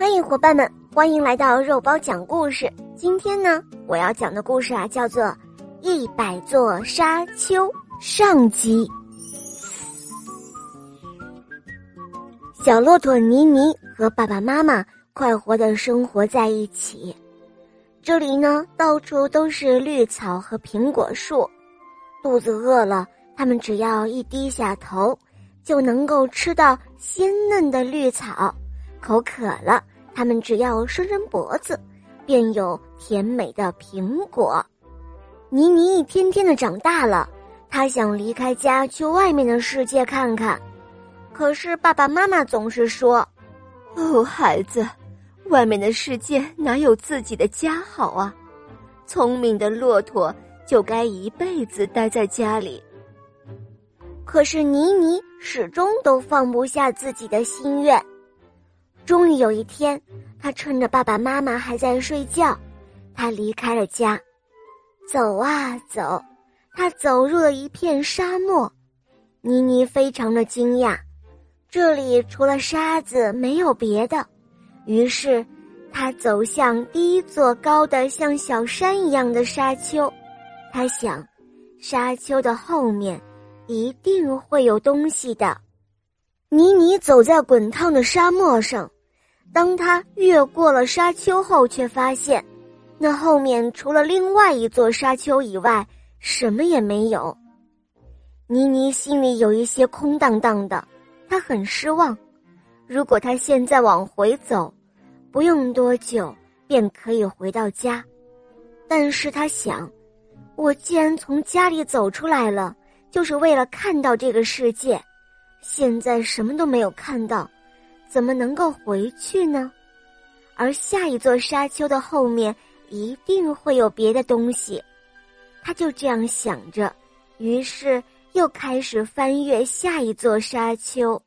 欢迎伙伴们，欢迎来到肉包讲故事。今天呢，我要讲的故事啊，叫做《一百座沙丘》上集。小骆驼妮妮和爸爸妈妈快活的生活在一起。这里呢，到处都是绿草和苹果树。肚子饿了，他们只要一低下头，就能够吃到鲜嫩的绿草；口渴了。他们只要伸伸脖子，便有甜美的苹果。妮妮一天天的长大了，她想离开家去外面的世界看看，可是爸爸妈妈总是说：“哦，孩子，外面的世界哪有自己的家好啊？聪明的骆驼就该一辈子待在家里。”可是妮妮始终都放不下自己的心愿。终于有一天，他趁着爸爸妈妈还在睡觉，他离开了家，走啊走，他走入了一片沙漠。妮妮非常的惊讶，这里除了沙子没有别的。于是，他走向第一座高的像小山一样的沙丘。他想，沙丘的后面一定会有东西的。妮妮走在滚烫的沙漠上。当他越过了沙丘后，却发现，那后面除了另外一座沙丘以外，什么也没有。妮妮心里有一些空荡荡的，她很失望。如果她现在往回走，不用多久便可以回到家。但是她想，我既然从家里走出来了，就是为了看到这个世界，现在什么都没有看到。怎么能够回去呢？而下一座沙丘的后面一定会有别的东西，他就这样想着，于是又开始翻越下一座沙丘。